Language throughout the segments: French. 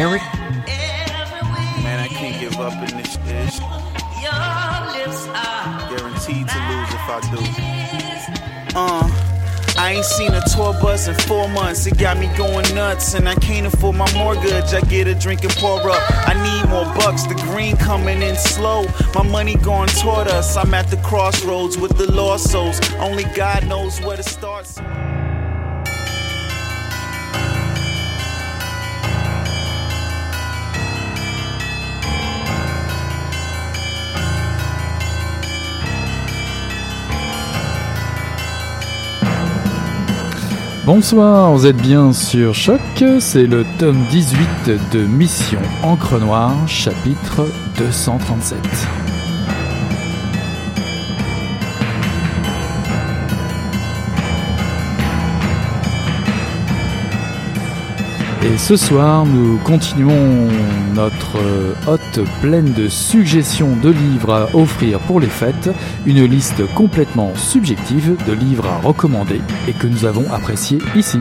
Eric. Man, I can't give up in this dish. Guaranteed to lose if I do. Uh. I ain't seen a tour bus in four months. It got me going nuts, and I can't afford my mortgage. I get a drink and pour up. I need more bucks. The green coming in slow. My money going toward us. I'm at the crossroads with the lost souls. Only God knows where to start. Bonsoir, vous êtes bien sur Choc, c'est le tome 18 de Mission Encre Noire, chapitre 237. Et ce soir, nous continuons notre euh, hôte pleine de suggestions de livres à offrir pour les fêtes, une liste complètement subjective de livres à recommander et que nous avons appréciés ici.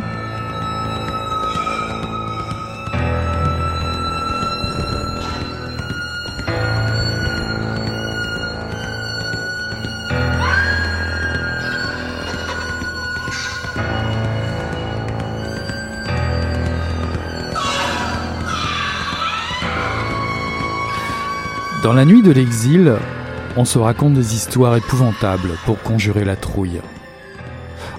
Dans la nuit de l'exil, on se raconte des histoires épouvantables pour conjurer la trouille.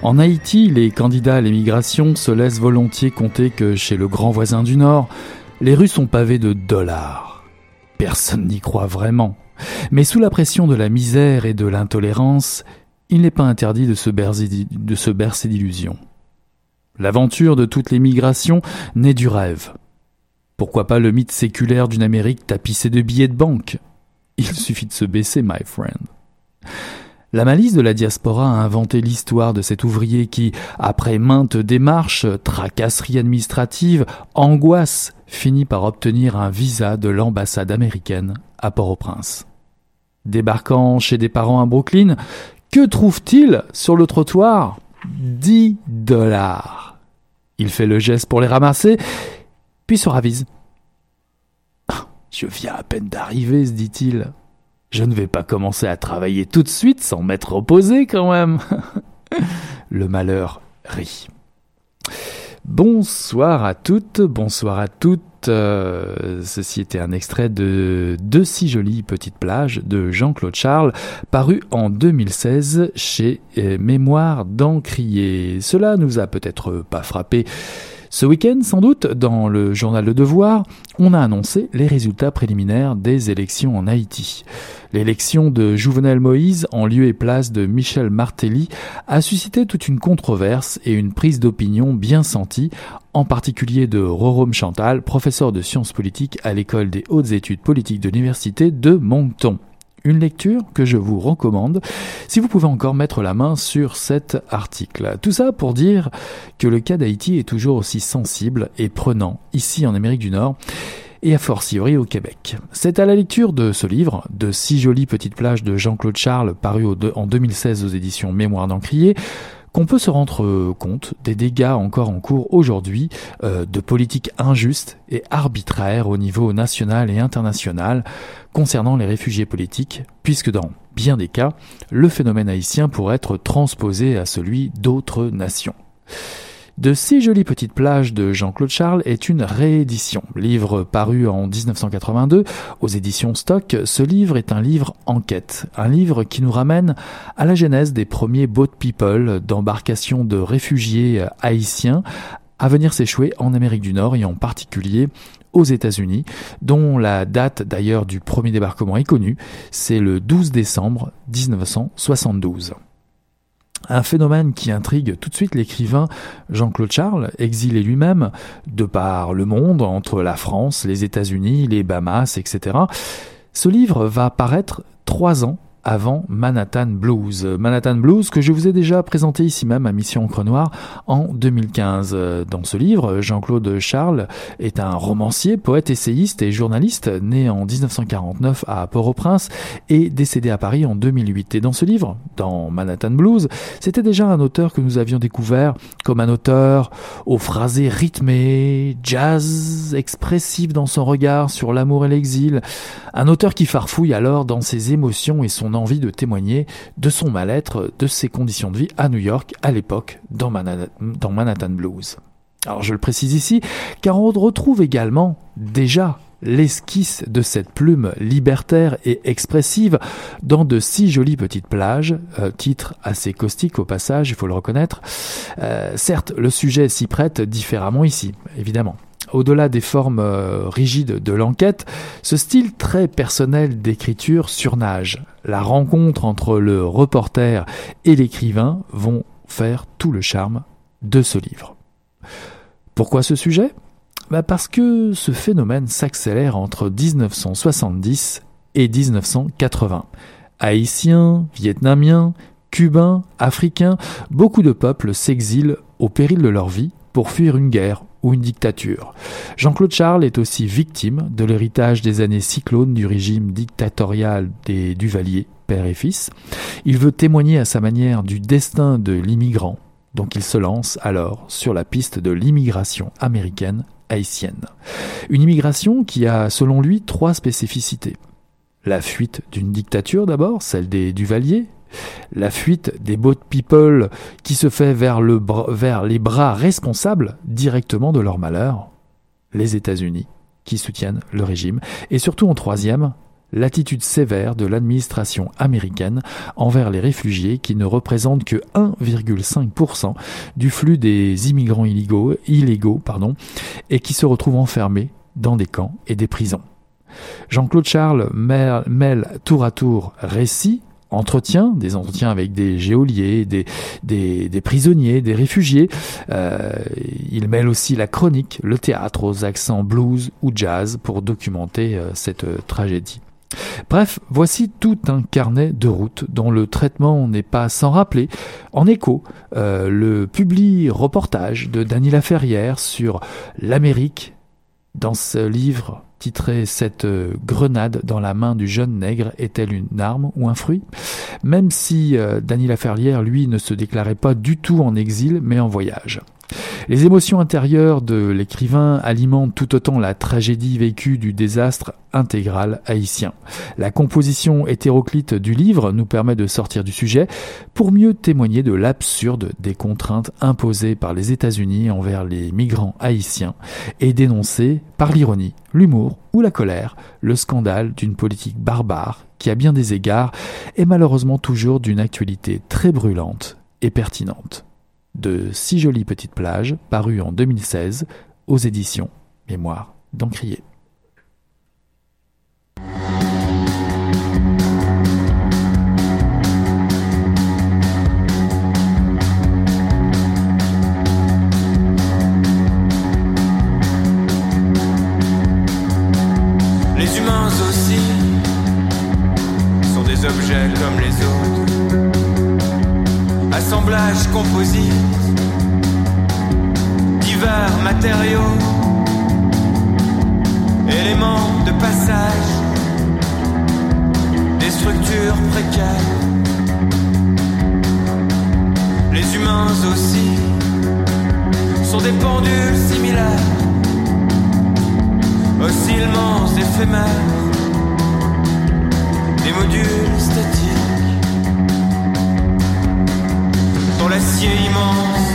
En Haïti, les candidats à l'émigration se laissent volontiers compter que chez le grand voisin du Nord, les rues sont pavées de dollars. Personne n'y croit vraiment. Mais sous la pression de la misère et de l'intolérance, il n'est pas interdit de se bercer d'illusions. L'aventure de toutes les migrations naît du rêve. Pourquoi pas le mythe séculaire d'une Amérique tapissée de billets de banque? Il suffit de se baisser, my friend. La malice de la diaspora a inventé l'histoire de cet ouvrier qui, après maintes démarches, tracasseries administratives, angoisses, finit par obtenir un visa de l'ambassade américaine à Port-au-Prince. Débarquant chez des parents à Brooklyn, que trouve-t-il sur le trottoir? Dix dollars. Il fait le geste pour les ramasser puis se ravise. Je viens à peine d'arriver, se dit-il. Je ne vais pas commencer à travailler tout de suite sans m'être reposé quand même. Le malheur rit. Bonsoir à toutes, bonsoir à toutes. Euh, ceci était un extrait de De si jolies petites plages de Jean-Claude Charles, paru en 2016 chez euh, Mémoire d'Encrier. Cela nous a peut-être pas frappé ce week-end, sans doute, dans le journal Le Devoir, on a annoncé les résultats préliminaires des élections en Haïti. L'élection de Jouvenel Moïse en lieu et place de Michel Martelly a suscité toute une controverse et une prise d'opinion bien sentie, en particulier de Rorome Chantal, professeur de sciences politiques à l'école des hautes études politiques de l'université de Moncton une lecture que je vous recommande si vous pouvez encore mettre la main sur cet article. Tout ça pour dire que le cas d'Haïti est toujours aussi sensible et prenant ici en Amérique du Nord et a fortiori au Québec. C'est à la lecture de ce livre, de six jolies petites plages de Jean-Claude Charles, paru en 2016 aux éditions Mémoire d'Encrier, qu'on peut se rendre compte des dégâts encore en cours aujourd'hui euh, de politiques injustes et arbitraires au niveau national et international concernant les réfugiés politiques, puisque dans bien des cas, le phénomène haïtien pourrait être transposé à celui d'autres nations. De six jolies petites plages de Jean-Claude Charles est une réédition. Livre paru en 1982 aux éditions Stock, ce livre est un livre enquête, un livre qui nous ramène à la genèse des premiers boat people d'embarcation de réfugiés haïtiens à venir s'échouer en Amérique du Nord et en particulier aux États-Unis, dont la date d'ailleurs du premier débarquement est connue, c'est le 12 décembre 1972. Un phénomène qui intrigue tout de suite l'écrivain Jean-Claude Charles, exilé lui-même de par le monde, entre la France, les États-Unis, les Bahamas, etc. Ce livre va paraître trois ans avant Manhattan Blues. Manhattan Blues que je vous ai déjà présenté ici même à Mission Encre Noire en 2015. Dans ce livre, Jean-Claude Charles est un romancier, poète, essayiste et journaliste né en 1949 à Port-au-Prince et décédé à Paris en 2008. Et dans ce livre, dans Manhattan Blues, c'était déjà un auteur que nous avions découvert comme un auteur aux phrasés rythmés, jazz, expressif dans son regard sur l'amour et l'exil, un auteur qui farfouille alors dans ses émotions et son envie de témoigner de son mal-être, de ses conditions de vie à New York à l'époque dans Manhattan, Blues. Alors je le précise ici, car on retrouve également déjà l'esquisse de cette plume libertaire et expressive dans de si jolies petites plages, euh, titre assez caustique au passage, il faut le reconnaître. Euh, certes, le sujet s'y prête différemment ici, évidemment. Au-delà des formes euh, rigides de l'enquête, ce style très personnel d'écriture surnage. La rencontre entre le reporter et l'écrivain vont faire tout le charme de ce livre. Pourquoi ce sujet? Bah Parce que ce phénomène s'accélère entre 1970 et 1980. Haïtiens, Vietnamiens, Cubains, Africains, beaucoup de peuples s'exilent au péril de leur vie pour fuir une guerre ou une dictature. Jean-Claude Charles est aussi victime de l'héritage des années cyclones du régime dictatorial des Duvalier, père et fils. Il veut témoigner à sa manière du destin de l'immigrant, donc il se lance alors sur la piste de l'immigration américaine haïtienne. Une immigration qui a, selon lui, trois spécificités. La fuite d'une dictature d'abord, celle des Duvalier, la fuite des boat people qui se fait vers, le, vers les bras responsables directement de leur malheur, les États-Unis, qui soutiennent le régime, et surtout en troisième, l'attitude sévère de l'administration américaine envers les réfugiés qui ne représentent que 1,5% du flux des immigrants illégaux, et qui se retrouvent enfermés dans des camps et des prisons. Jean-Claude Charles mêle tour à tour récit entretiens, des entretiens avec des géoliers, des, des, prisonniers, des réfugiés. Euh, il mêle aussi la chronique, le théâtre aux accents blues ou jazz pour documenter euh, cette euh, tragédie. Bref, voici tout un carnet de route dont le traitement n'est pas sans rappeler, en écho, le publi reportage de Dany Laferrière sur l'Amérique dans ce livre titré Cette euh, grenade dans la main du jeune nègre est-elle une arme ou un fruit? Même si euh, Dany Laferrière, lui, ne se déclarait pas du tout en exil, mais en voyage. Les émotions intérieures de l'écrivain alimentent tout autant la tragédie vécue du désastre intégral haïtien. La composition hétéroclite du livre nous permet de sortir du sujet pour mieux témoigner de l'absurde des contraintes imposées par les États-Unis envers les migrants haïtiens et dénoncer, par l'ironie, l'humour ou la colère, le scandale d'une politique barbare qui, à bien des égards, est malheureusement toujours d'une actualité très brûlante et pertinente de six jolies petites plages, paru en 2016 aux éditions Mémoire d'Encrier. Les humains aussi sont des objets comme les autres assemblage composite, divers matériaux, éléments de passage, des structures précaires. Les humains aussi sont des pendules similaires, oscillements éphémères, des modules statiques l'acier immense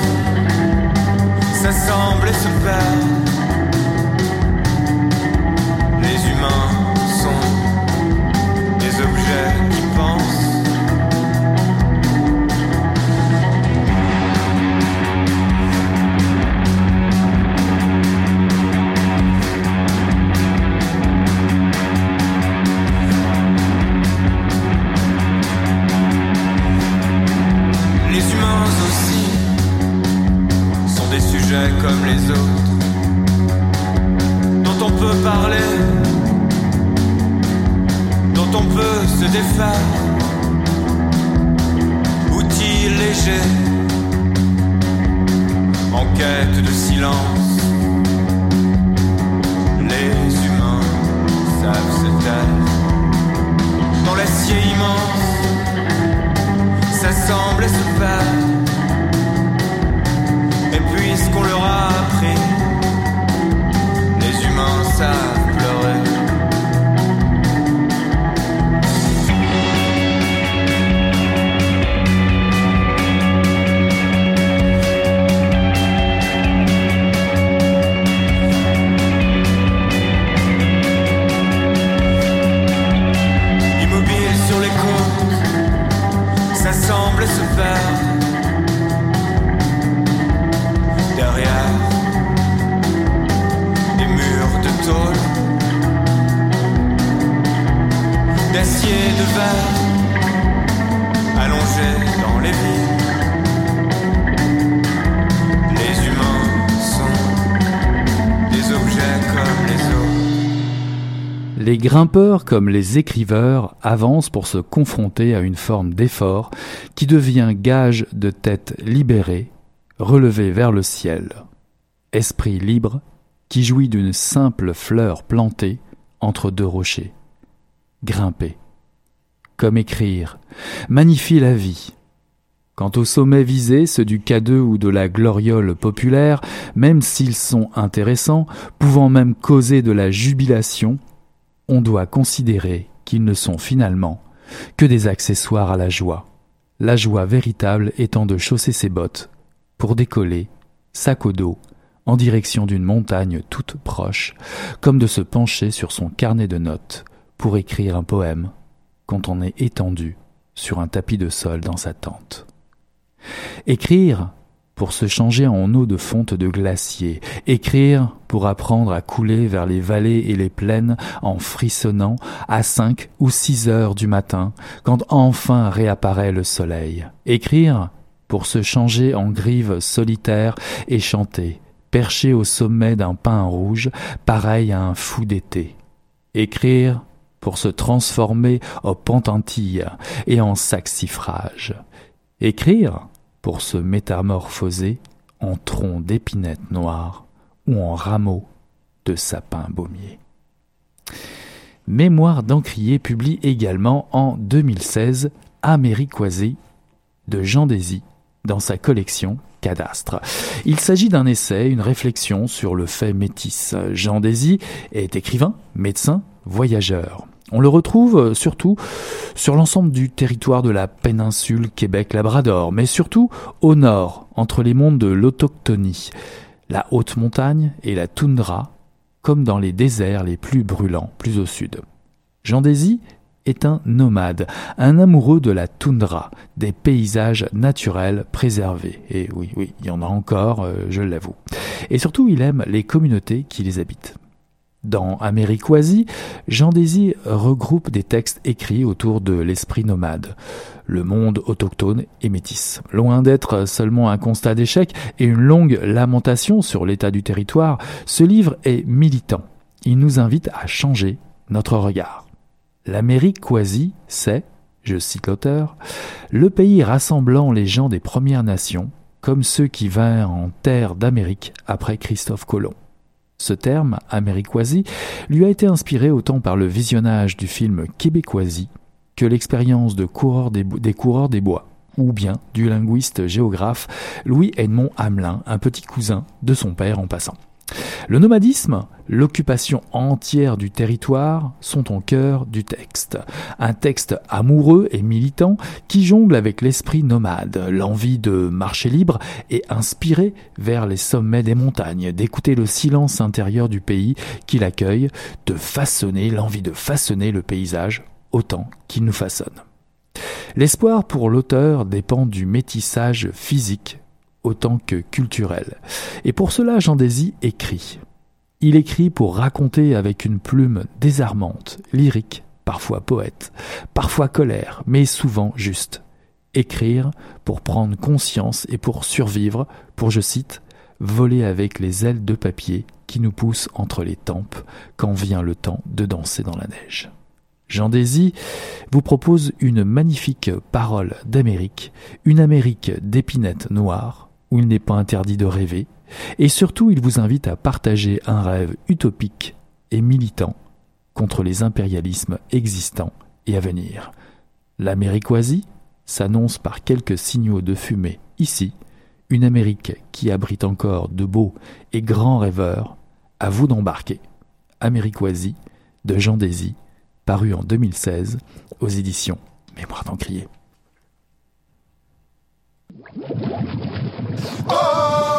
s'assemble et se perd. faire Outil léger, en quête de silence. Grimpeurs comme les écriveurs avancent pour se confronter à une forme d'effort qui devient gage de tête libérée, relevée vers le ciel. Esprit libre qui jouit d'une simple fleur plantée entre deux rochers. Grimper. Comme écrire. Magnifie la vie. Quant aux sommets visés, ceux du K2 ou de la gloriole populaire, même s'ils sont intéressants, pouvant même causer de la jubilation, on doit considérer qu'ils ne sont finalement que des accessoires à la joie, la joie véritable étant de chausser ses bottes pour décoller, sac au dos, en direction d'une montagne toute proche, comme de se pencher sur son carnet de notes pour écrire un poème quand on est étendu sur un tapis de sol dans sa tente. Écrire, pour se changer en eau de fonte de glacier, écrire pour apprendre à couler vers les vallées et les plaines en frissonnant à cinq ou six heures du matin, quand enfin réapparaît le soleil, écrire pour se changer en grive solitaire et chanter, perché au sommet d'un pin rouge, pareil à un fou d'été, écrire pour se transformer en pentantille et en saxifrage, écrire pour se métamorphoser en tronc d'épinette noire ou en rameau de sapin baumier. Mémoire d'Encrier publie également en 2016 Américoisie de Jean Désy dans sa collection Cadastre. Il s'agit d'un essai, une réflexion sur le fait métis. Jean Désy est écrivain, médecin, voyageur. On le retrouve euh, surtout sur l'ensemble du territoire de la péninsule Québec-Labrador, mais surtout au nord, entre les mondes de l'autochtonie, la haute montagne et la toundra, comme dans les déserts les plus brûlants, plus au sud. Jean Désy est un nomade, un amoureux de la toundra, des paysages naturels préservés. Et oui, oui, il y en a encore, euh, je l'avoue. Et surtout, il aime les communautés qui les habitent. Dans Américoisie, Jean Désy regroupe des textes écrits autour de l'esprit nomade, le monde autochtone et métis. Loin d'être seulement un constat d'échec et une longue lamentation sur l'état du territoire, ce livre est militant. Il nous invite à changer notre regard. L'Américoisie, c'est, je cite l'auteur, le pays rassemblant les gens des Premières Nations, comme ceux qui vinrent en terre d'Amérique après Christophe Colomb. Ce terme, américoisie, lui a été inspiré autant par le visionnage du film québécoisie que l'expérience des coureurs des bois, ou bien du linguiste géographe Louis-Edmond Hamelin, un petit cousin de son père en passant. Le nomadisme, l'occupation entière du territoire sont au cœur du texte. Un texte amoureux et militant qui jongle avec l'esprit nomade, l'envie de marcher libre et inspiré vers les sommets des montagnes, d'écouter le silence intérieur du pays qui l'accueille, de façonner, l'envie de façonner le paysage autant qu'il nous façonne. L'espoir pour l'auteur dépend du métissage physique autant que culturel. Et pour cela, Jean Désy écrit. Il écrit pour raconter avec une plume désarmante, lyrique, parfois poète, parfois colère, mais souvent juste. Écrire pour prendre conscience et pour survivre, pour, je cite, voler avec les ailes de papier qui nous poussent entre les tempes quand vient le temps de danser dans la neige. Jean Désy vous propose une magnifique parole d'Amérique, une Amérique d'épinette noire, où il n'est pas interdit de rêver, et surtout il vous invite à partager un rêve utopique et militant contre les impérialismes existants et à venir. L'Américoisie s'annonce par quelques signaux de fumée ici, une Amérique qui abrite encore de beaux et grands rêveurs. À vous d'embarquer. Américoisie de Jean Désy, paru en 2016 aux éditions Mémoire d'Encrier. Un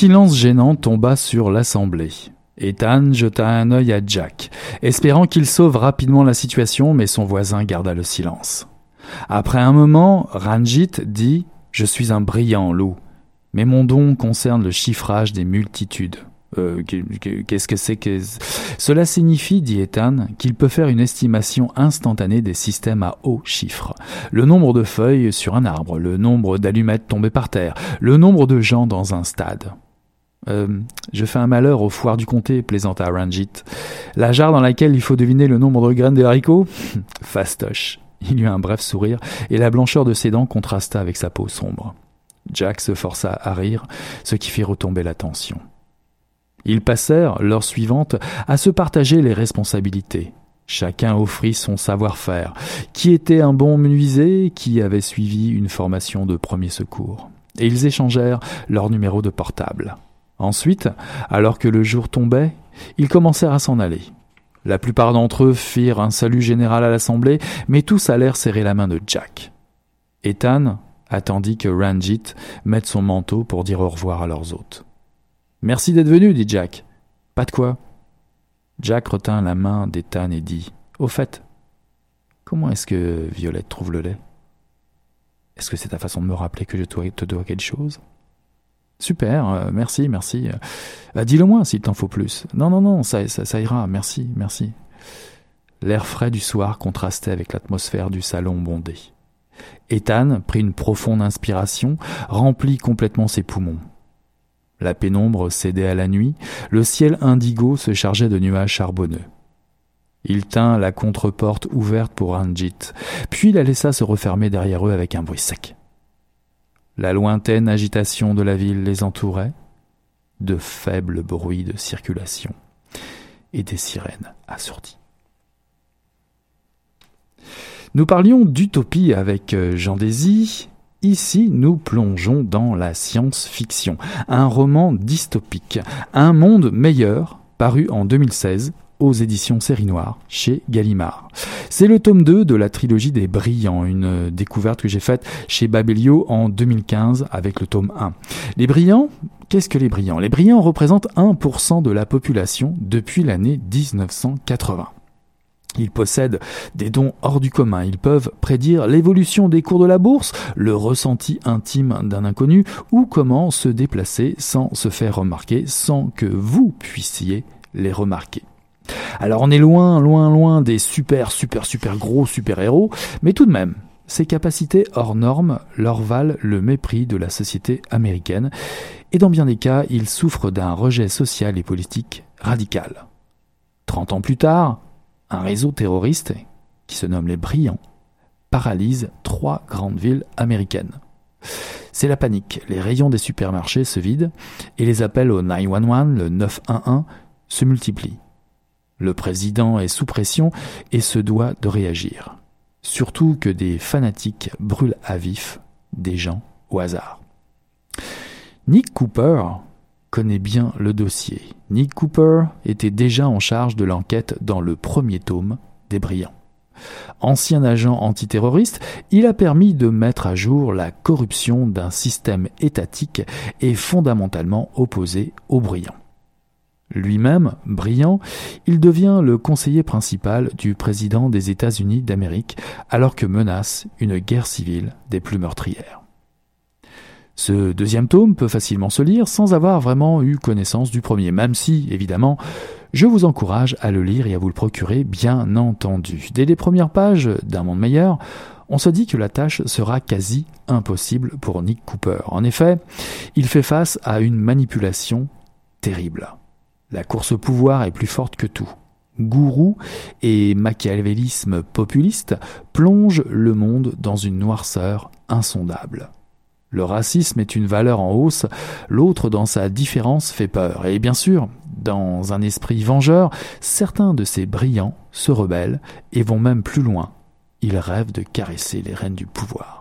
silence gênant tomba sur l'assemblée. Ethan jeta un œil à Jack, espérant qu'il sauve rapidement la situation, mais son voisin garda le silence. Après un moment, Ranjit dit Je suis un brillant loup, mais mon don concerne le chiffrage des multitudes. Euh, qu'est-ce que c'est que... Cela signifie, dit Ethan, qu'il peut faire une estimation instantanée des systèmes à haut chiffre. Le nombre de feuilles sur un arbre, le nombre d'allumettes tombées par terre, le nombre de gens dans un stade. Euh, je fais un malheur au foire du comté, plaisanta Ranjit. La jarre dans laquelle il faut deviner le nombre de graines d'haricots Fastoche. Il eut un bref sourire, et la blancheur de ses dents contrasta avec sa peau sombre. Jack se força à rire, ce qui fit retomber la tension. Ils passèrent, l'heure suivante, à se partager les responsabilités. Chacun offrit son savoir-faire, qui était un bon menuisier, qui avait suivi une formation de premier secours. Et ils échangèrent leurs numéros de portable. Ensuite, alors que le jour tombait, ils commencèrent à s'en aller. La plupart d'entre eux firent un salut général à l'assemblée, mais tous allèrent serrer la main de Jack. Ethan attendit que Ranjit mette son manteau pour dire au revoir à leurs hôtes. Merci d'être venu, dit Jack. Pas de quoi. Jack retint la main d'Ethan et dit Au fait, comment est-ce que Violette trouve le lait? Est-ce que c'est ta façon de me rappeler que je te dois quelque chose? Super, euh, merci, merci. Euh, dis-le moi s'il t'en faut plus. Non, non, non, ça, ira, merci, merci. L'air frais du soir contrastait avec l'atmosphère du salon bondé. Ethan prit une profonde inspiration, remplit complètement ses poumons. La pénombre cédait à la nuit, le ciel indigo se chargeait de nuages charbonneux. Il tint la contre-porte ouverte pour Ranjit, puis la laissa se refermer derrière eux avec un bruit sec. La lointaine agitation de la ville les entourait, de faibles bruits de circulation et des sirènes assourdies. Nous parlions d'utopie avec euh, Jean Désy, Ici, nous plongeons dans la science-fiction, un roman dystopique, un monde meilleur, paru en 2016 aux éditions Série Noire chez Gallimard. C'est le tome 2 de la trilogie des Brillants, une découverte que j'ai faite chez Babelio en 2015 avec le tome 1. Les Brillants, qu'est-ce que les Brillants? Les Brillants représentent 1% de la population depuis l'année 1980. Ils possèdent des dons hors du commun, ils peuvent prédire l'évolution des cours de la bourse, le ressenti intime d'un inconnu ou comment se déplacer sans se faire remarquer, sans que vous puissiez les remarquer. Alors on est loin, loin, loin des super, super, super gros super-héros, mais tout de même, ces capacités hors normes leur valent le mépris de la société américaine, et dans bien des cas, ils souffrent d'un rejet social et politique radical. Trente ans plus tard, un réseau terroriste, qui se nomme les Brillants, paralyse trois grandes villes américaines. C'est la panique, les rayons des supermarchés se vident et les appels au 911, le 911, se multiplient. Le président est sous pression et se doit de réagir. Surtout que des fanatiques brûlent à vif des gens au hasard. Nick Cooper connaît bien le dossier. Nick Cooper était déjà en charge de l'enquête dans le premier tome des Brillants. Ancien agent antiterroriste, il a permis de mettre à jour la corruption d'un système étatique et fondamentalement opposé aux Brillants. Lui-même, brillant, il devient le conseiller principal du président des États-Unis d'Amérique alors que menace une guerre civile des plus meurtrières. Ce deuxième tome peut facilement se lire sans avoir vraiment eu connaissance du premier, même si, évidemment, je vous encourage à le lire et à vous le procurer, bien entendu. Dès les premières pages d'un monde meilleur, on se dit que la tâche sera quasi impossible pour Nick Cooper. En effet, il fait face à une manipulation terrible. La course au pouvoir est plus forte que tout. Gourou et machiavélisme populiste plongent le monde dans une noirceur insondable. Le racisme est une valeur en hausse, l'autre dans sa différence fait peur. Et bien sûr, dans un esprit vengeur, certains de ces brillants se rebellent et vont même plus loin. Ils rêvent de caresser les rênes du pouvoir.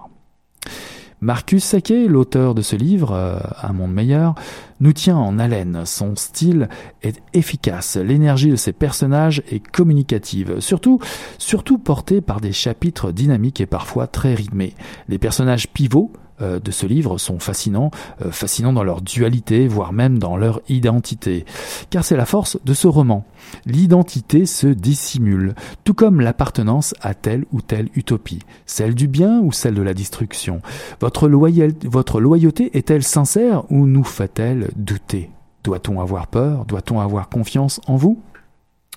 Marcus Saquet, l'auteur de ce livre, euh, Un monde meilleur, nous tient en haleine. Son style est efficace, l'énergie de ses personnages est communicative, surtout, surtout portée par des chapitres dynamiques et parfois très rythmés. Les personnages pivots euh, de ce livre sont fascinants, euh, fascinants dans leur dualité, voire même dans leur identité. Car c'est la force de ce roman. L'identité se dissimule, tout comme l'appartenance à telle ou telle utopie, celle du bien ou celle de la destruction. Votre, votre loyauté est-elle sincère ou nous fait-elle douter? Doit-on avoir peur? Doit-on avoir confiance en vous?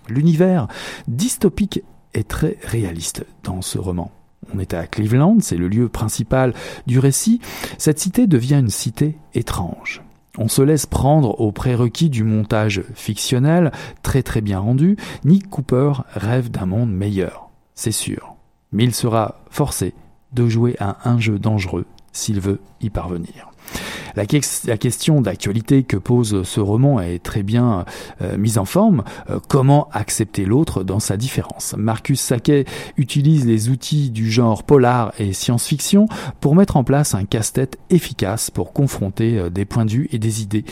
L'univers dystopique est très réaliste dans ce roman. On est à Cleveland, c'est le lieu principal du récit. Cette cité devient une cité étrange. On se laisse prendre aux prérequis du montage fictionnel, très très bien rendu. Nick Cooper rêve d'un monde meilleur, c'est sûr. Mais il sera forcé de jouer à un jeu dangereux s'il veut y parvenir. La, question d'actualité que pose ce roman est très bien euh, mise en forme. Euh, comment accepter l'autre dans sa différence? Marcus Saquet utilise les outils du genre polar et science-fiction pour mettre en place un casse-tête efficace pour confronter euh, des points de vue et des idées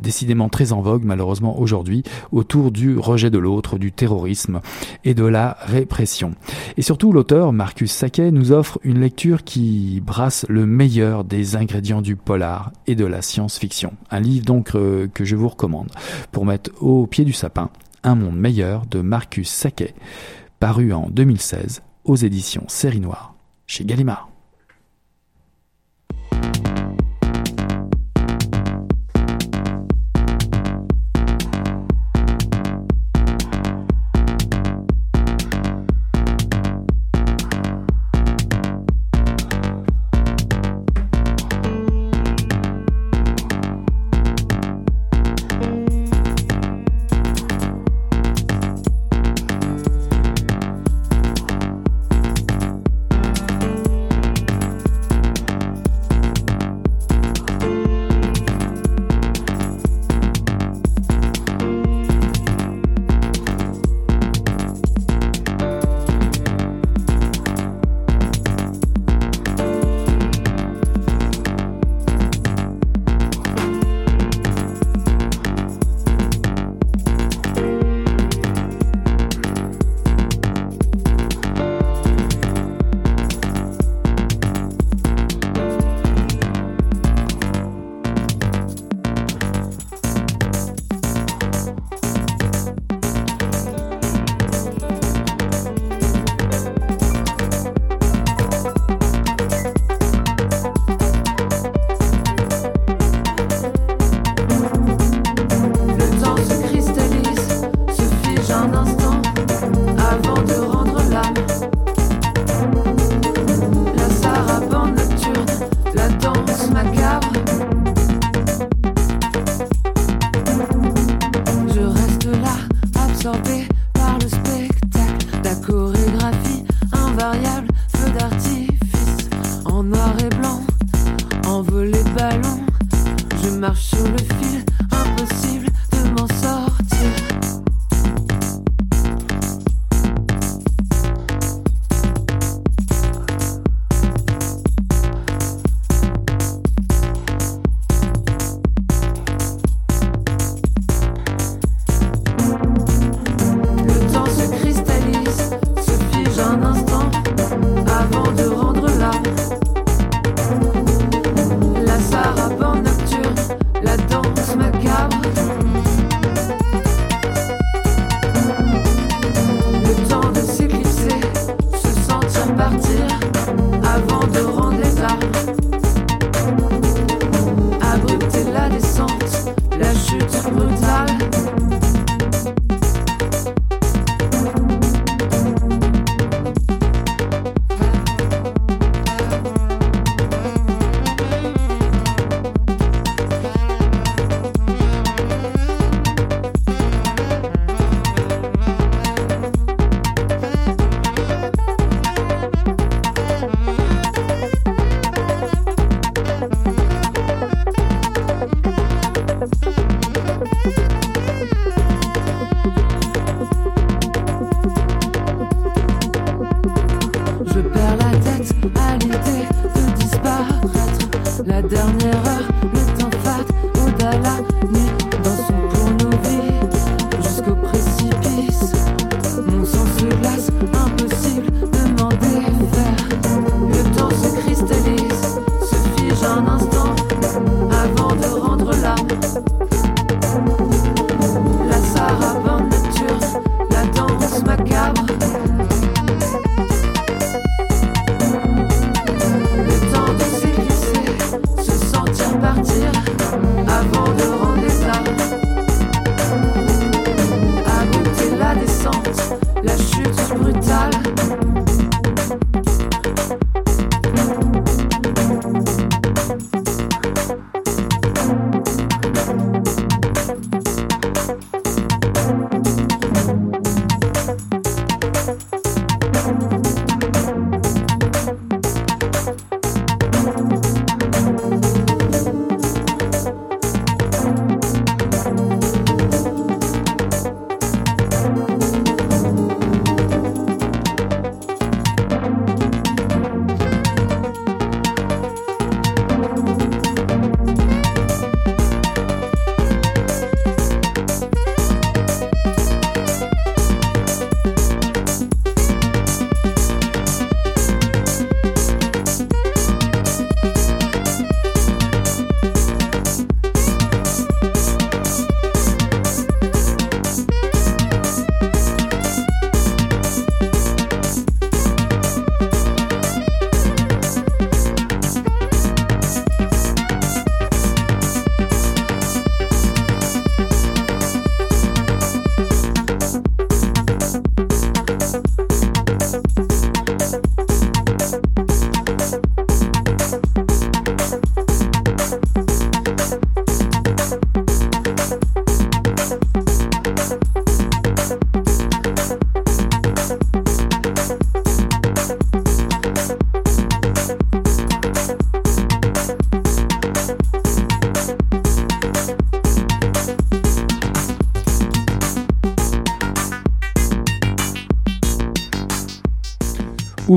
décidément très en vogue malheureusement aujourd'hui autour du rejet de l'autre, du terrorisme et de la répression. Et surtout l'auteur Marcus Saquet nous offre une lecture qui brasse le meilleur des ingrédients du polar et de la science-fiction. Un livre donc euh, que je vous recommande pour mettre au pied du sapin Un monde meilleur de Marcus Saquet, paru en 2016 aux éditions Série Noire chez Gallimard.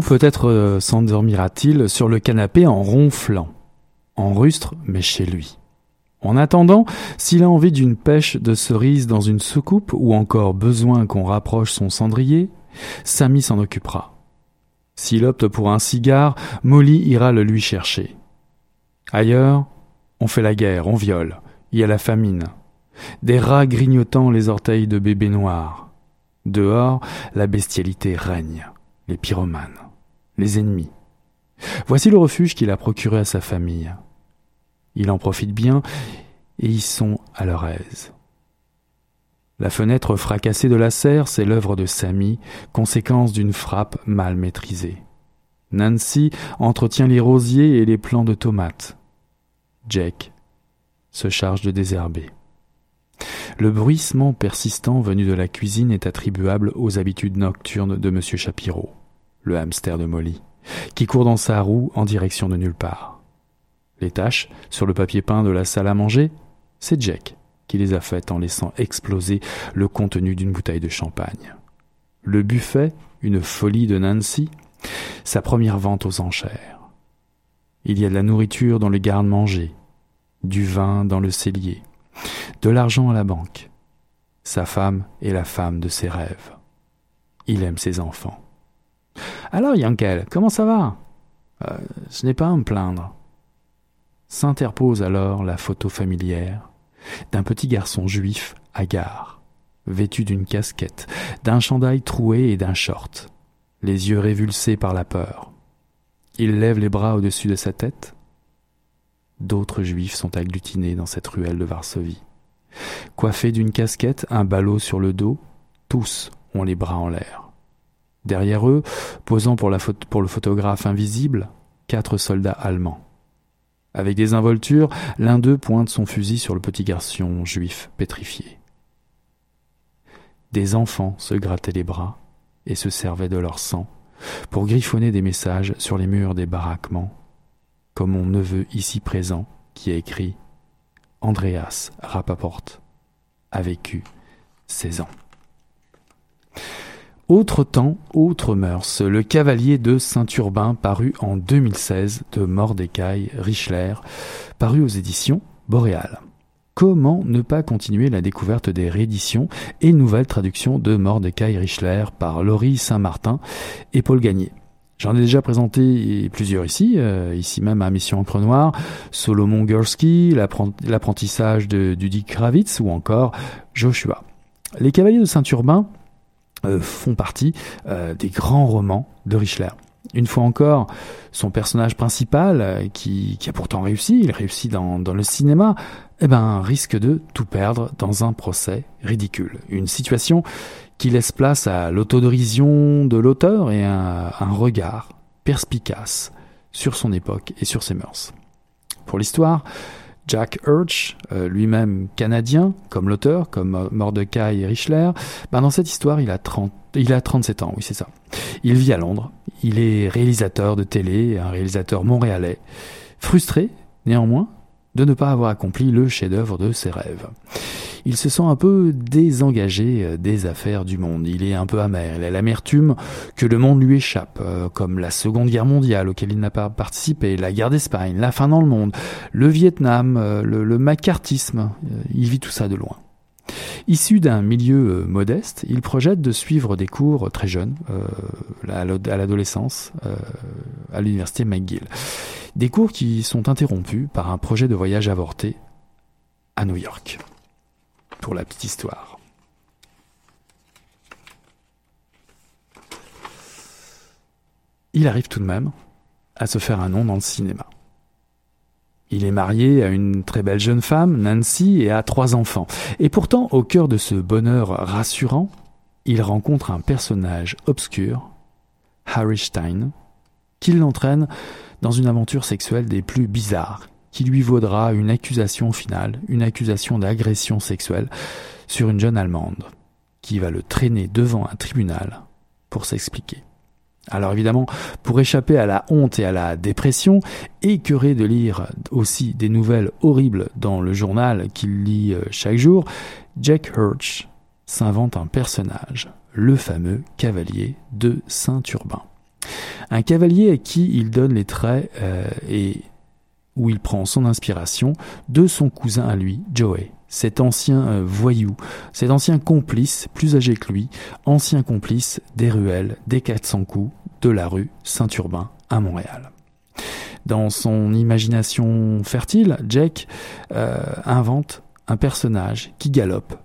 Peut-être euh, s'endormira-t-il sur le canapé en ronflant, en rustre, mais chez lui. En attendant, s'il a envie d'une pêche de cerise dans une soucoupe ou encore besoin qu'on rapproche son cendrier, Samy s'en occupera. S'il opte pour un cigare, Molly ira le lui chercher. Ailleurs, on fait la guerre, on viole, il y a la famine. Des rats grignotant les orteils de bébés noirs. Dehors, la bestialité règne les pyromanes, les ennemis. Voici le refuge qu'il a procuré à sa famille. Il en profite bien et ils sont à leur aise. La fenêtre fracassée de la serre, c'est l'œuvre de Samy, conséquence d'une frappe mal maîtrisée. Nancy entretient les rosiers et les plants de tomates. Jack se charge de désherber. Le bruissement persistant venu de la cuisine est attribuable aux habitudes nocturnes de M. Chapiro le hamster de Molly, qui court dans sa roue en direction de nulle part. Les taches sur le papier peint de la salle à manger, c'est Jack qui les a faites en laissant exploser le contenu d'une bouteille de champagne. Le buffet, une folie de Nancy, sa première vente aux enchères. Il y a de la nourriture dans le garde-manger, du vin dans le cellier, de l'argent à la banque. Sa femme est la femme de ses rêves. Il aime ses enfants. Alors, Yankel, comment ça va? Euh, Ce n'est pas à me plaindre. S'interpose alors la photo familière d'un petit garçon juif hagard, vêtu d'une casquette, d'un chandail troué et d'un short, les yeux révulsés par la peur. Il lève les bras au-dessus de sa tête. D'autres juifs sont agglutinés dans cette ruelle de Varsovie. Coiffés d'une casquette, un ballot sur le dos, tous ont les bras en l'air. Derrière eux, posant pour, le photographe invisible, quatre soldats allemands. Avec des involtures, l'un d'eux pointe son fusil sur le petit garçon juif pétrifié. Des enfants se grattaient les bras et se servaient de leur sang pour griffonner des messages sur les murs des baraquements, comme mon neveu ici présent qui a écrit Andreas Rapaport a vécu 16 ans. Autre temps, autre mœurs, Le Cavalier de Saint-Urbain, paru en 2016 de Mordecai Richler, paru aux éditions Boréal. Comment ne pas continuer la découverte des rééditions et nouvelles traductions de Mordecai Richler par Laurie Saint-Martin et Paul Gagné J'en ai déjà présenté plusieurs ici, euh, ici même à Mission Encre Noire, Solomon Gursky, l'apprentissage de Dudy Kravitz ou encore Joshua. Les Cavaliers de Saint-Urbain font partie euh, des grands romans de Richler. Une fois encore, son personnage principal, euh, qui, a pourtant réussi, il réussit dans, le cinéma, eh ben, risque de tout perdre dans un procès ridicule. Une situation qui laisse place à l'autodérision de l'auteur et un, un regard perspicace sur son époque et sur ses mœurs. Pour l'histoire, Jack Hirsch, euh, lui-même canadien, comme l'auteur, comme Mordecai Richler, ben dans cette histoire, il a, 30, il a 37 ans, oui c'est ça. Il vit à Londres, il est réalisateur de télé, un réalisateur montréalais, frustré, néanmoins, de ne pas avoir accompli le chef-d'œuvre de ses rêves il se sent un peu désengagé euh, des affaires du monde. Il est un peu amer. Il a l'amertume que le monde lui échappe, euh, comme la Seconde Guerre mondiale auquel il n'a pas participé, la guerre d'Espagne, la fin dans le monde, le Vietnam, euh, le, le macartisme. Il vit tout ça de loin. Issu d'un milieu modeste, il projette de suivre des cours très jeunes, à l'adolescence, à l'université McGill. Des cours qui sont interrompus par un projet de voyage avorté à New York pour la petite histoire. Il arrive tout de même à se faire un nom dans le cinéma. Il est marié à une très belle jeune femme, Nancy, et a trois enfants. Et pourtant, au cœur de ce bonheur rassurant, il rencontre un personnage obscur, Harry Stein, qui l'entraîne dans une aventure sexuelle des plus bizarres qui lui vaudra une accusation finale, une accusation d'agression sexuelle sur une jeune Allemande, qui va le traîner devant un tribunal pour s'expliquer. Alors évidemment, pour échapper à la honte et à la dépression, écœuré de lire aussi des nouvelles horribles dans le journal qu'il lit euh, chaque jour, Jack Hirsch s'invente un personnage, le fameux cavalier de Saint-Urbain. Un cavalier à qui il donne les traits euh, et où il prend son inspiration de son cousin à lui, Joey, cet ancien euh, voyou, cet ancien complice, plus âgé que lui, ancien complice des ruelles, des 400 coups, de la rue Saint-Urbain à Montréal. Dans son imagination fertile, Jack euh, invente un personnage qui galope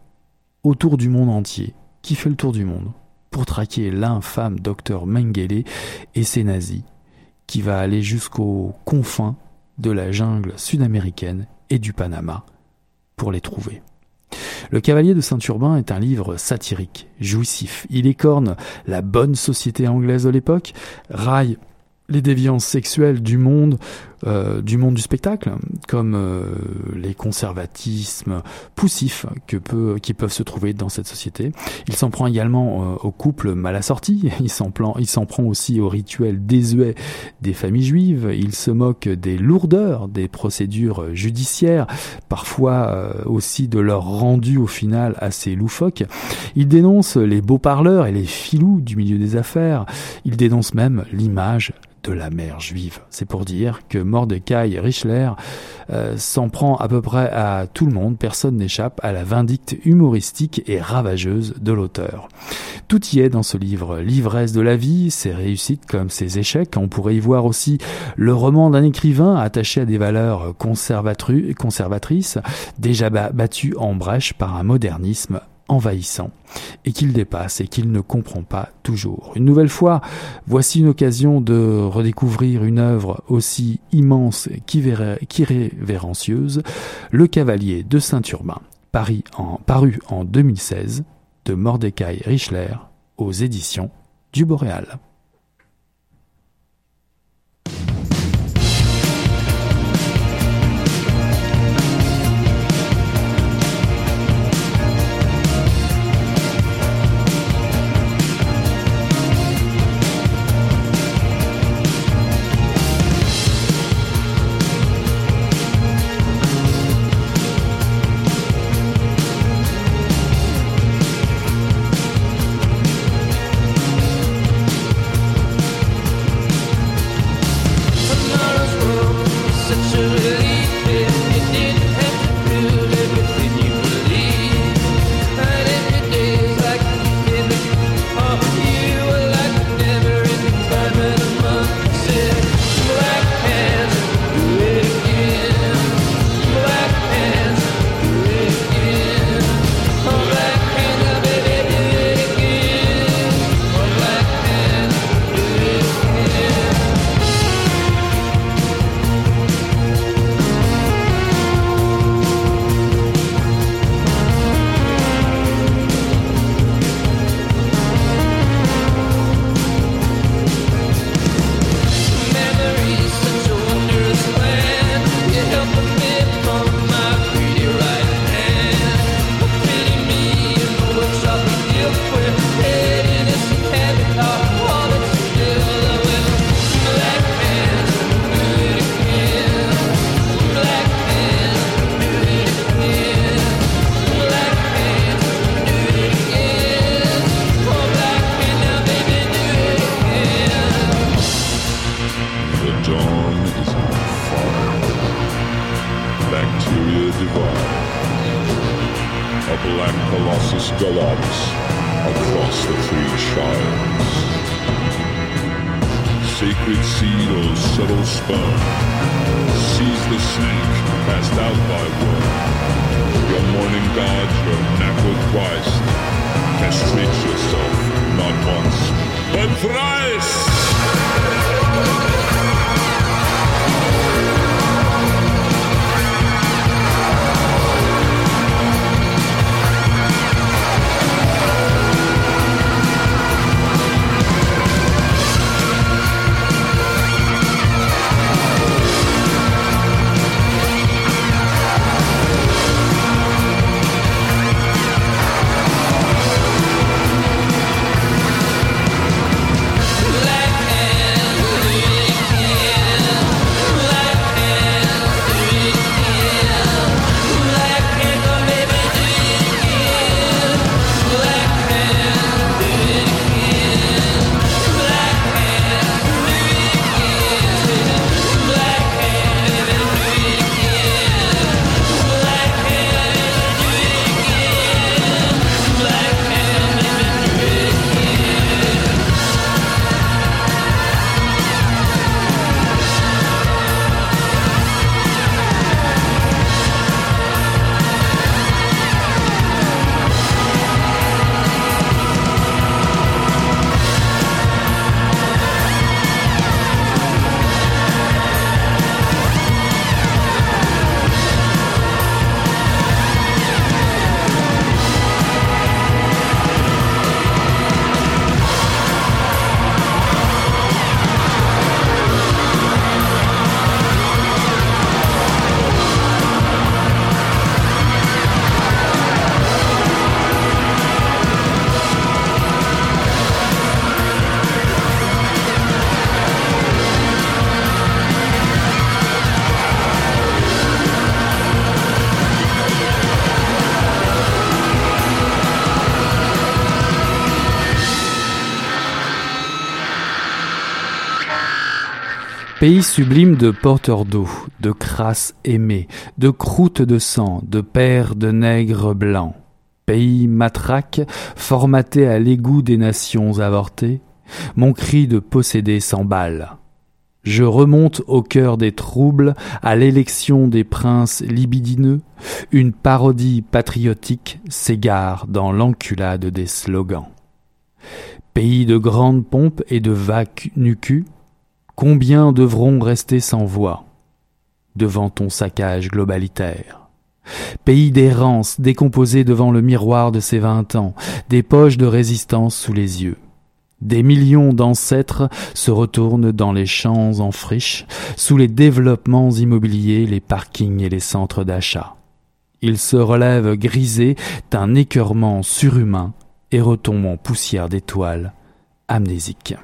autour du monde entier, qui fait le tour du monde, pour traquer l'infâme docteur Mengele et ses nazis, qui va aller jusqu'aux confins de la jungle sud-américaine et du Panama pour les trouver. Le Cavalier de Saint-Urbain est un livre satirique, jouissif. Il écorne la bonne société anglaise de l'époque, raille les déviances sexuelles du monde euh, du monde du spectacle, comme euh, les conservatismes poussifs que qui peuvent se trouver dans cette société. Il s'en prend également aux couples mal assortis, il s'en prend aussi aux rituels désuets des familles juives, il se moque des lourdeurs des procédures judiciaires, parfois aussi de leur rendu au final assez loufoque. Il dénonce les beaux parleurs et les filous du milieu des affaires, il dénonce même l'image de la mère juive. C'est pour dire que Mordecai Richler euh, s'en prend à peu près à tout le monde, personne n'échappe à la vindicte humoristique et ravageuse de l'auteur. Tout y est dans ce livre, l'ivresse de la vie, ses réussites comme ses échecs. On pourrait y voir aussi le roman d'un écrivain attaché à des valeurs conservatrices, déjà battues en brèche par un modernisme envahissant et qu'il dépasse et qu'il ne comprend pas toujours. Une nouvelle fois, voici une occasion de redécouvrir une œuvre aussi immense qu'irrévérencieuse, Le Cavalier de Saint-Urbain, en, paru en 2016 de Mordecai Richler aux éditions du Boréal. Pays sublime de porteurs d'eau, de crasses aimées, de croûtes de sang, de pères de nègres blancs. Pays matraque, formaté à l'égout des nations avortées, mon cri de posséder s'emballe. Je remonte au cœur des troubles, à l'élection des princes libidineux, une parodie patriotique s'égare dans l'enculade des slogans. Pays de grandes pompes et de vagues nucus, combien devront rester sans voix devant ton saccage globalitaire? Pays d'errance décomposé devant le miroir de ses vingt ans, des poches de résistance sous les yeux. Des millions d'ancêtres se retournent dans les champs en friche, sous les développements immobiliers, les parkings et les centres d'achat. Ils se relèvent grisés d'un écœurement surhumain et retombent en poussière d'étoiles amnésiques.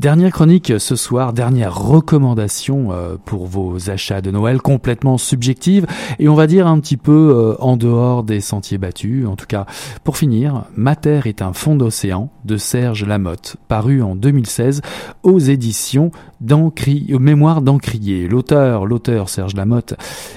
Dernière chronique ce soir, dernière recommandation euh, pour vos achats de Noël complètement subjective et on va dire un petit peu euh, en dehors des sentiers battus. En tout cas, pour finir, Ma Terre est un fond d'océan de Serge Lamotte, paru en 2016 aux éditions Mémoire d'Encrier. L'auteur, l'auteur Serge Lamotte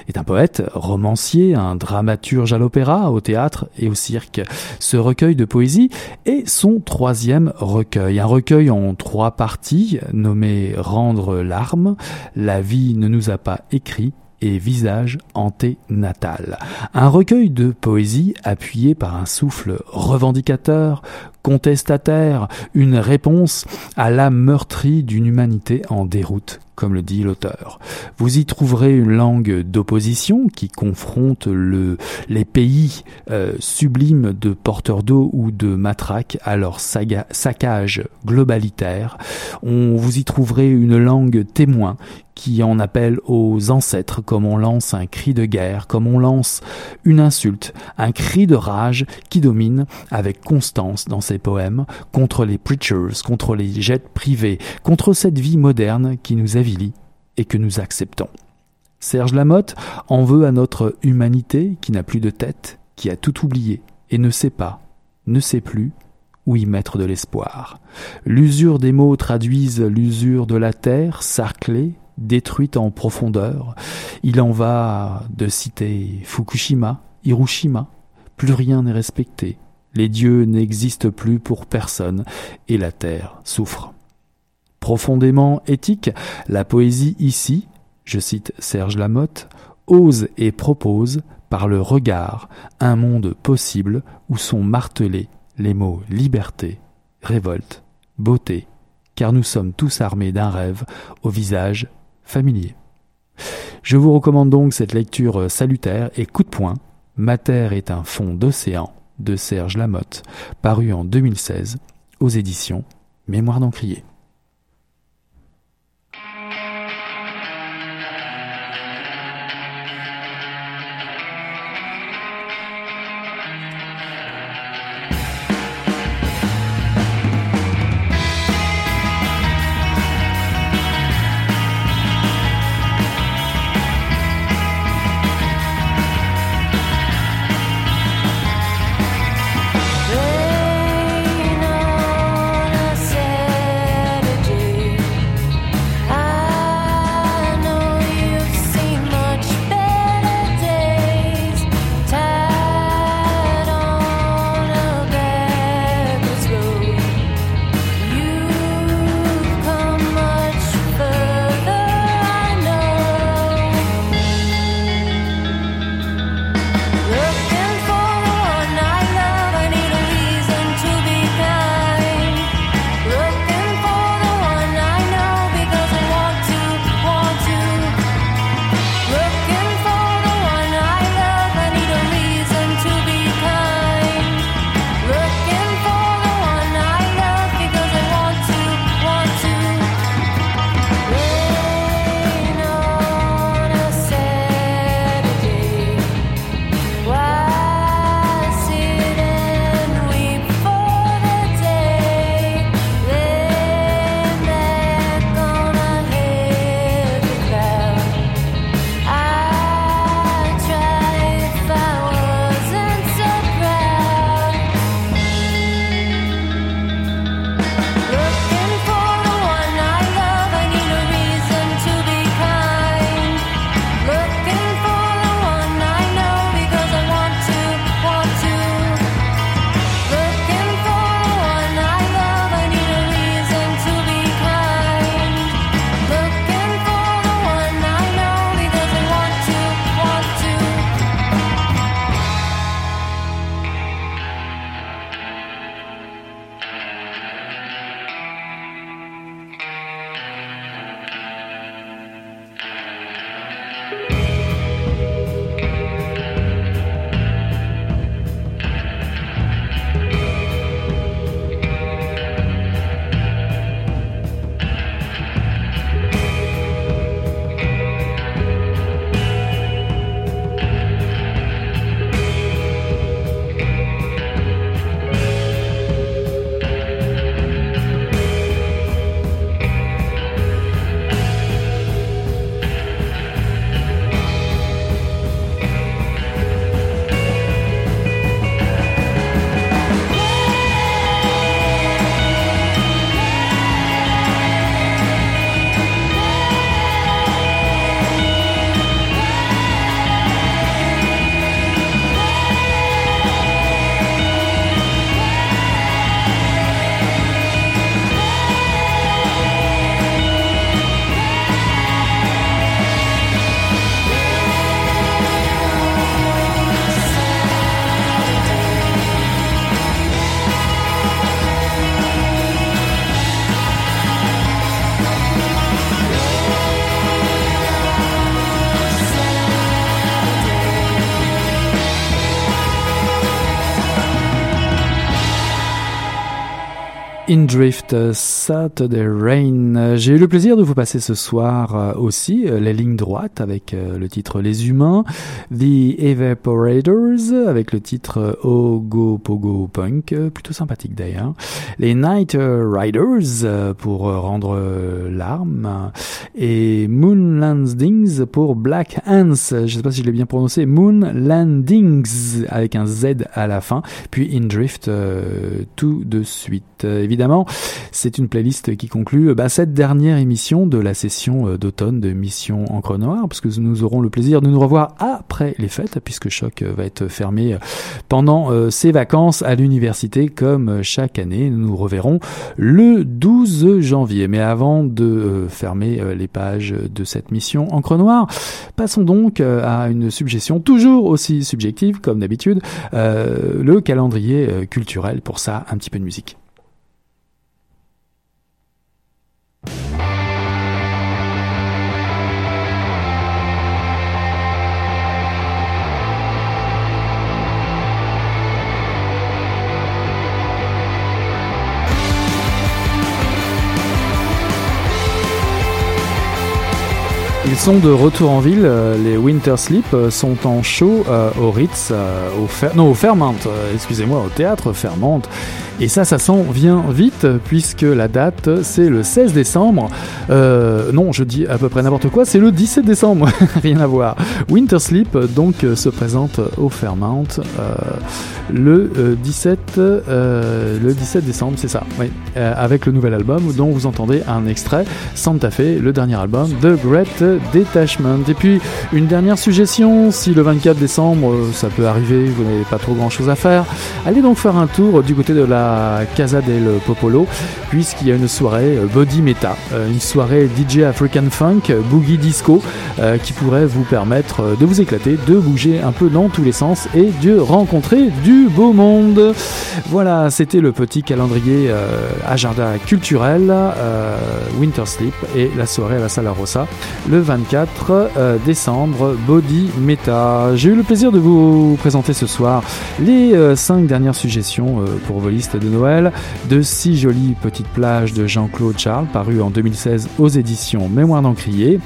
est un poète, romancier, un dramaturge à l'opéra, au théâtre et au cirque. Ce recueil de poésie est son troisième recueil, un recueil en trois parties nommé Rendre l'arme, la vie ne nous a pas écrit et visage anténatal. Un recueil de poésie appuyé par un souffle revendicateur, contestataire, une réponse à la meurtrie d'une humanité en déroute comme le dit l'auteur. Vous y trouverez une langue d'opposition qui confronte le, les pays euh, sublimes de porteurs d'eau ou de matraques à leur saccage globalitaire. On, vous y trouverez une langue témoin qui en appelle aux ancêtres, comme on lance un cri de guerre, comme on lance une insulte, un cri de rage qui domine avec constance dans ses poèmes contre les preachers, contre les jets privés, contre cette vie moderne qui nous et que nous acceptons. Serge Lamotte en veut à notre humanité qui n'a plus de tête, qui a tout oublié et ne sait pas, ne sait plus où y mettre de l'espoir. L'usure des mots traduisent l'usure de la terre, sarclée, détruite en profondeur. Il en va de citer Fukushima, Hiroshima. Plus rien n'est respecté. Les dieux n'existent plus pour personne et la terre souffre. Profondément éthique, la poésie ici, je cite Serge Lamotte, ose et propose par le regard un monde possible où sont martelés les mots liberté, révolte, beauté, car nous sommes tous armés d'un rêve au visage familier. Je vous recommande donc cette lecture salutaire et coup de poing. Ma terre est un fond d'océan de Serge Lamotte, paru en 2016 aux éditions Mémoire d'Encrier. Drift, Saturday Rain. J'ai eu le plaisir de vous passer ce soir euh, aussi euh, les lignes droites avec euh, le titre Les Humains, The Evaporators avec le titre Ogo Pogo Punk, plutôt sympathique d'ailleurs, les Night Riders pour rendre l'arme et Moon Landings pour Black Hands. Je sais pas si je l'ai bien prononcé, Moon Landings avec un Z à la fin, puis In Drift tout de suite. Évidemment, c'est une playlist qui conclut bah, cette dernière émission de la session euh, d'automne de Mission Encre Noire, parce que nous aurons le plaisir de nous revoir après les fêtes, puisque Choc euh, va être fermé euh, pendant ses vacances à l'université, comme chaque année. Nous nous reverrons le 12 janvier. Mais avant de fermer les pages de cette mission Encre Noire, passons donc à une suggestion toujours aussi subjective, comme d'habitude, le calendrier culturel. Pour ça, un petit peu de musique. Ils sont de retour en ville. Euh, les Winter Sleep euh, sont en show euh, au Ritz, au non au excusez-moi, au théâtre Fairmont. Et ça, ça s'en vient vite puisque la date c'est le 16 décembre. non, je dis à peu près n'importe quoi. C'est le 17 décembre, rien à voir. Winter Sleep donc se présente au Fairmont le 17 le 17 décembre, c'est ça. Oui, avec le nouvel album dont vous entendez un extrait. Santa Fe, le dernier album de Great Detachment. Et puis une dernière suggestion, si le 24 décembre euh, ça peut arriver, vous n'avez pas trop grand chose à faire, allez donc faire un tour du côté de la Casa del Popolo, puisqu'il y a une soirée euh, Body Meta, euh, une soirée DJ African Funk, Boogie Disco, qui pourrait vous permettre de vous éclater, de bouger un peu dans tous les sens et de rencontrer du beau monde. Voilà, c'était le petit calendrier agenda culturel Winter Sleep et la soirée à la Sala Rossa le 24 euh, décembre, Body Meta. J'ai eu le plaisir de vous présenter ce soir les 5 euh, dernières suggestions euh, pour vos listes de Noël de six jolies petites plages de Jean-Claude Charles, paru en 2016 aux éditions Mémoire d'Encrier.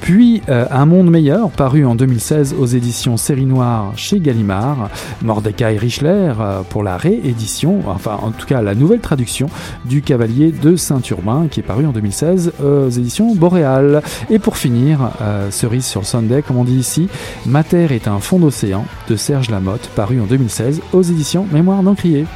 Puis Un monde meilleur, paru en 2016 aux éditions Série Noire chez Gallimard. Mordecai Richler pour la réédition, enfin en tout cas la nouvelle traduction du Cavalier de Saint-Urbain qui est paru en 2016 aux éditions Boréal. Et pour finir, euh, cerise sur Sunday, comme on dit ici, Mater est un fond d'océan de Serge Lamotte, paru en 2016 aux éditions Mémoire d'Encrier.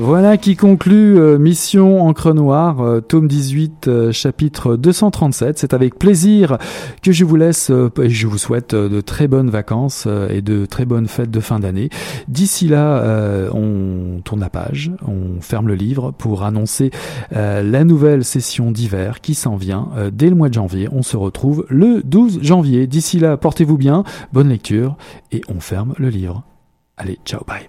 Voilà qui conclut euh, Mission Encre Noire, euh, tome 18, euh, chapitre 237. C'est avec plaisir que je vous laisse et je vous souhaite de très bonnes vacances et de très bonnes fêtes de fin d'année. D'ici là, on tourne la page, on ferme le livre pour annoncer la nouvelle session d'hiver qui s'en vient dès le mois de janvier. On se retrouve le 12 janvier. D'ici là, portez-vous bien, bonne lecture et on ferme le livre. Allez, ciao, bye.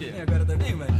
quê? Agora também, velho?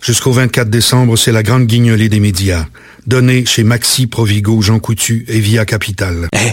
Jusqu'au 24 décembre, c'est la grande guignolée des médias. Donnée chez Maxi, Provigo, Jean Coutu et Via Capital. Eh,